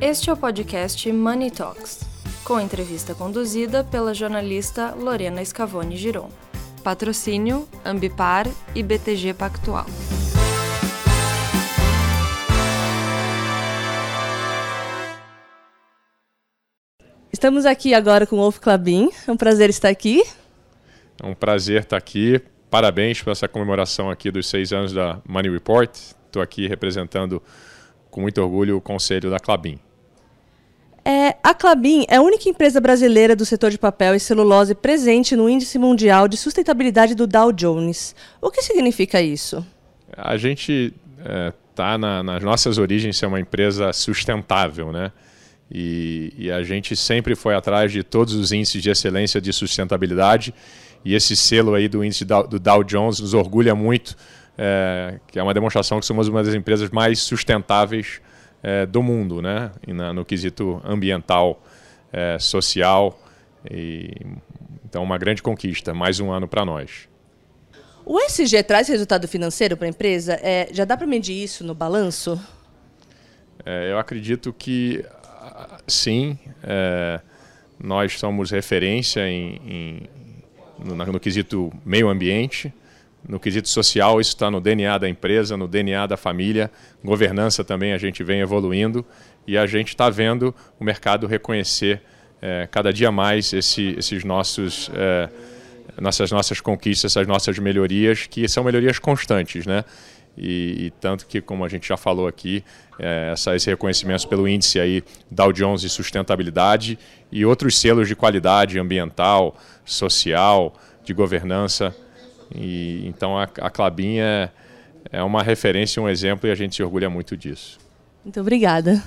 Este é o podcast Money Talks, com entrevista conduzida pela jornalista Lorena Scavone Giron. Patrocínio Ambipar e BTG Pactual. Estamos aqui agora com o Wolf Clabin. É um prazer estar aqui. É um prazer estar aqui. Parabéns por essa comemoração aqui dos seis anos da Money Report. Estou aqui representando com muito orgulho o conselho da Clabin. A Clabin é a única empresa brasileira do setor de papel e celulose presente no Índice Mundial de Sustentabilidade do Dow Jones. O que significa isso? A gente está é, na, nas nossas origens ser uma empresa sustentável, né? E, e, a gente sempre foi atrás de todos os índices de excelência de sustentabilidade e esse selo aí do índice do Dow Jones nos orgulha muito, é, que é uma demonstração que somos uma das empresas mais sustentáveis é, do mundo, né? Na, no quesito ambiental, é, social. E, então, uma grande conquista, mais um ano para nós. O SG traz resultado financeiro para a empresa? É, já dá para medir isso no balanço? É, eu acredito que sim. É, nós somos referência em, em no, no quesito meio ambiente. No quesito social, isso está no DNA da empresa, no DNA da família. Governança também a gente vem evoluindo e a gente está vendo o mercado reconhecer é, cada dia mais esse, esses nossos, é, nossas nossas conquistas, essas nossas melhorias, que são melhorias constantes, né? E, e, tanto que, como a gente já falou aqui, é, essa, esse reconhecimento pelo índice aí Dow Jones de sustentabilidade e outros selos de qualidade ambiental, social, de governança e, então a, a Clabin é, é uma referência, um exemplo e a gente se orgulha muito disso. Muito obrigada.